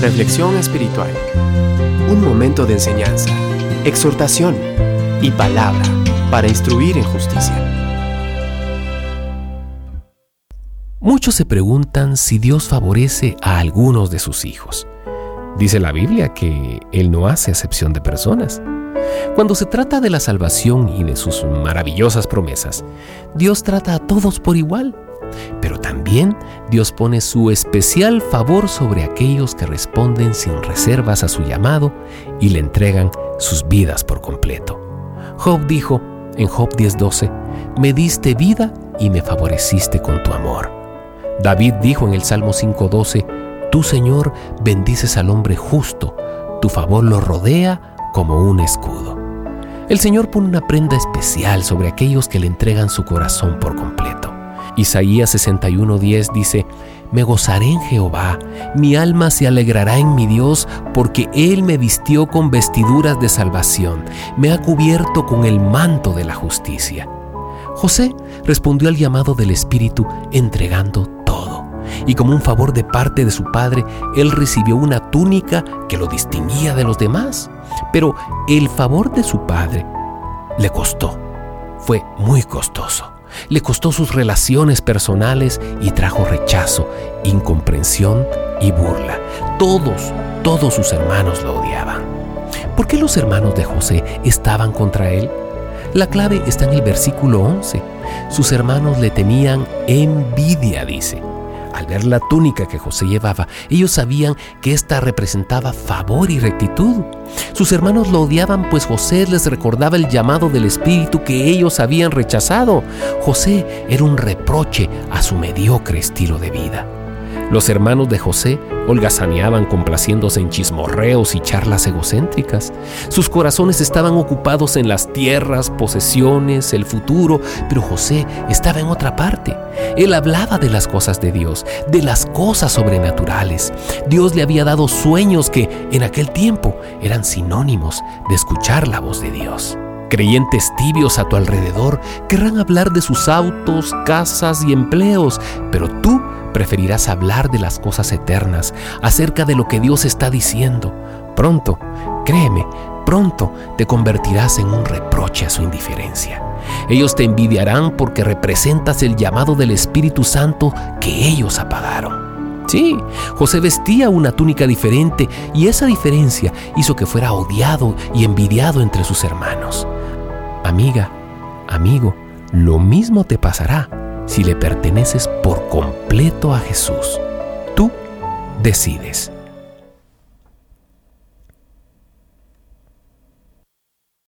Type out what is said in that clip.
Reflexión espiritual. Un momento de enseñanza, exhortación y palabra para instruir en justicia. Muchos se preguntan si Dios favorece a algunos de sus hijos. Dice la Biblia que Él no hace acepción de personas. Cuando se trata de la salvación y de sus maravillosas promesas, Dios trata a todos por igual. También Dios pone su especial favor sobre aquellos que responden sin reservas a su llamado y le entregan sus vidas por completo. Job dijo en Job 10:12, me diste vida y me favoreciste con tu amor. David dijo en el Salmo 5:12, Tú Señor bendices al hombre justo, tu favor lo rodea como un escudo. El Señor pone una prenda especial sobre aquellos que le entregan su corazón por completo. Isaías 61:10 dice, Me gozaré en Jehová, mi alma se alegrará en mi Dios, porque Él me vistió con vestiduras de salvación, me ha cubierto con el manto de la justicia. José respondió al llamado del Espíritu entregando todo, y como un favor de parte de su padre, él recibió una túnica que lo distinguía de los demás. Pero el favor de su padre le costó, fue muy costoso. Le costó sus relaciones personales y trajo rechazo, incomprensión y burla. Todos, todos sus hermanos lo odiaban. ¿Por qué los hermanos de José estaban contra él? La clave está en el versículo 11. Sus hermanos le tenían envidia, dice. Al ver la túnica que José llevaba, ellos sabían que ésta representaba favor y rectitud. Sus hermanos lo odiaban pues José les recordaba el llamado del Espíritu que ellos habían rechazado. José era un reproche a su mediocre estilo de vida. Los hermanos de José holgazaneaban complaciéndose en chismorreos y charlas egocéntricas. Sus corazones estaban ocupados en las tierras, posesiones, el futuro, pero José estaba en otra parte. Él hablaba de las cosas de Dios, de las cosas sobrenaturales. Dios le había dado sueños que en aquel tiempo eran sinónimos de escuchar la voz de Dios. Creyentes tibios a tu alrededor querrán hablar de sus autos, casas y empleos, pero tú preferirás hablar de las cosas eternas, acerca de lo que Dios está diciendo. Pronto, créeme, pronto te convertirás en un reproche a su indiferencia. Ellos te envidiarán porque representas el llamado del Espíritu Santo que ellos apagaron. Sí, José vestía una túnica diferente y esa diferencia hizo que fuera odiado y envidiado entre sus hermanos. Amiga, amigo, lo mismo te pasará si le perteneces por completo a Jesús. Tú decides.